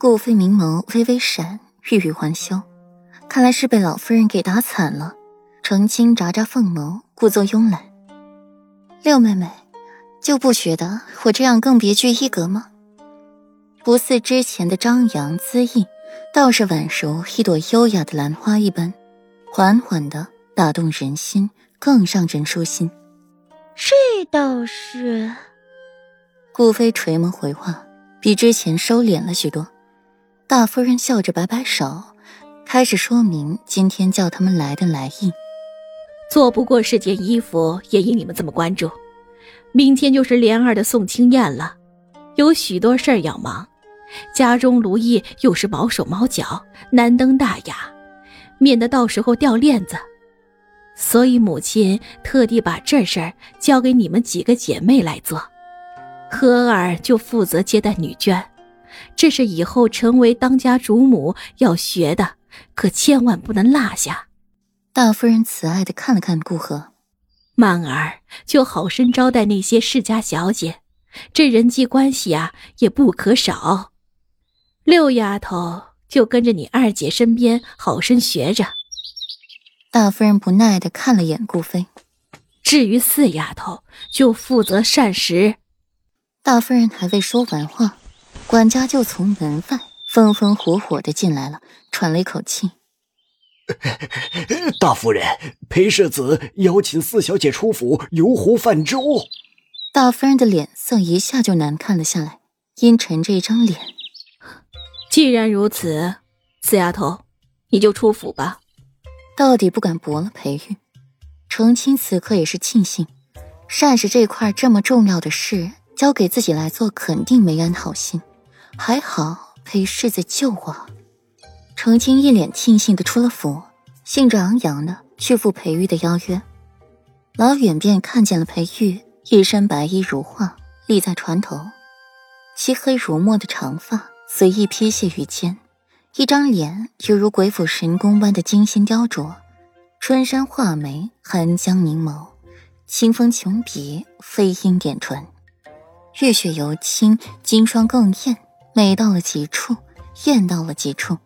顾飞明眸微微闪，欲语还休，看来是被老夫人给打惨了。程青眨眨凤眸，故作慵懒。六妹妹，就不觉得我这样更别具一格吗？不似之前的张扬恣意，倒是宛如一朵优雅的兰花一般，缓缓的打动人心，更让人舒心。这倒是。顾飞垂眸回话，比之前收敛了许多。大夫人笑着摆摆手，开始说明今天叫他们来的来意。做不过是件衣服，也因你们这么关注。明天就是莲儿的送亲宴了，有许多事儿要忙。家中卢毅又是毛手毛脚，难登大雅，免得到时候掉链子。所以母亲特地把这事儿交给你们几个姐妹来做，荷儿就负责接待女眷。这是以后成为当家主母要学的，可千万不能落下。大夫人慈爱的看了看顾河，曼儿就好生招待那些世家小姐，这人际关系啊也不可少。六丫头就跟着你二姐身边好生学着。大夫人不耐的看了眼顾飞，至于四丫头就负责膳食。大夫人还未说完话。管家就从门外风风火火的进来了，喘了一口气：“ 大夫人，裴世子邀请四小姐出府游湖泛舟。”大夫人的脸色一下就难看了下来，阴沉着一张脸：“既然如此，四丫头，你就出府吧。”到底不敢驳了裴玉。程青此刻也是庆幸，膳食这块这么重要的事交给自己来做，肯定没安好心。还好裴氏在救我，程青一脸庆幸的出了府，兴致昂扬的去赴裴玉的邀约。老远便看见了裴玉一身白衣如画立在船头，漆黑如墨的长发随意披卸于肩，一张脸犹如鬼斧神工般的精心雕琢，春山画眉，寒江凝眸，清风琼鼻，飞鹰点唇，月雪犹清，金霜更艳。美到了极处，艳到了极处。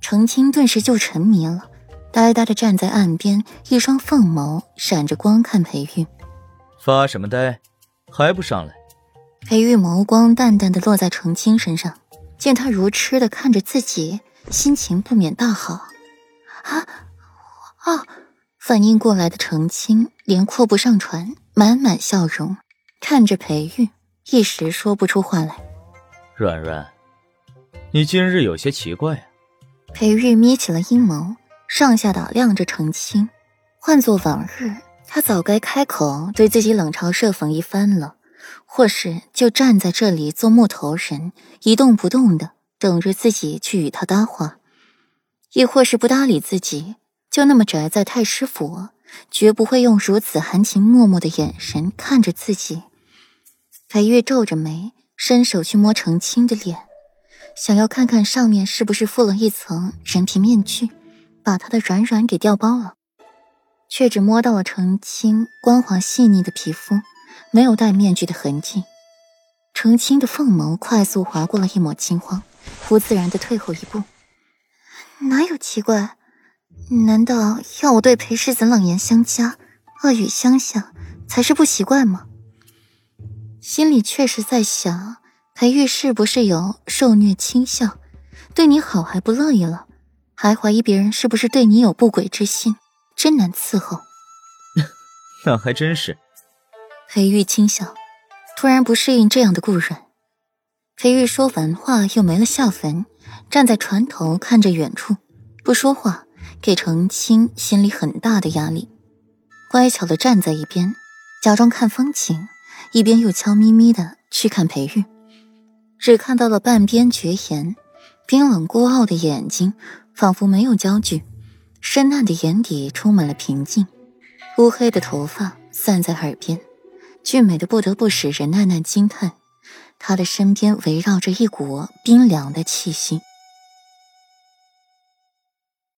程青顿时就沉迷了，呆呆的站在岸边，一双凤眸闪着光看裴玉。发什么呆？还不上来？裴玉眸光淡淡的落在程青身上，见他如痴的看着自己，心情不免大好。啊啊！反应过来的程青连阔步上船，满满笑容，看着裴玉，一时说不出话来。软软，你今日有些奇怪啊。裴玉眯起了阴眸，上下打量着程青。换做往日，他早该开口对自己冷嘲热讽一番了，或是就站在这里做木头人，一动不动的等着自己去与他搭话，亦或是不搭理自己，就那么宅在太师府，绝不会用如此含情脉脉的眼神看着自己。裴玉皱着眉。伸手去摸程青的脸，想要看看上面是不是附了一层人皮面具，把他的软软给调包了，却只摸到了程青光滑细腻的皮肤，没有戴面具的痕迹。程青的凤眸快速划过了一抹惊慌，不自然的退后一步。哪有奇怪？难道要我对裴世子冷言相加、恶语相向，才是不习惯吗？心里确实在想，裴玉是不是有受虐倾向？对你好还不乐意了，还怀疑别人是不是对你有不轨之心，真难伺候。那还真是。裴玉轻笑，突然不适应这样的顾人。裴玉说完话又没了下文，站在船头看着远处，不说话，给程青心里很大的压力。乖巧的站在一边，假装看风景。一边又悄咪咪的去看裴玉，只看到了半边绝颜，冰冷孤傲的眼睛仿佛没有焦距，深暗的眼底充满了平静，乌黑的头发散在耳边，俊美的不得不使人暗暗惊叹。他的身边围绕着一股冰凉的气息。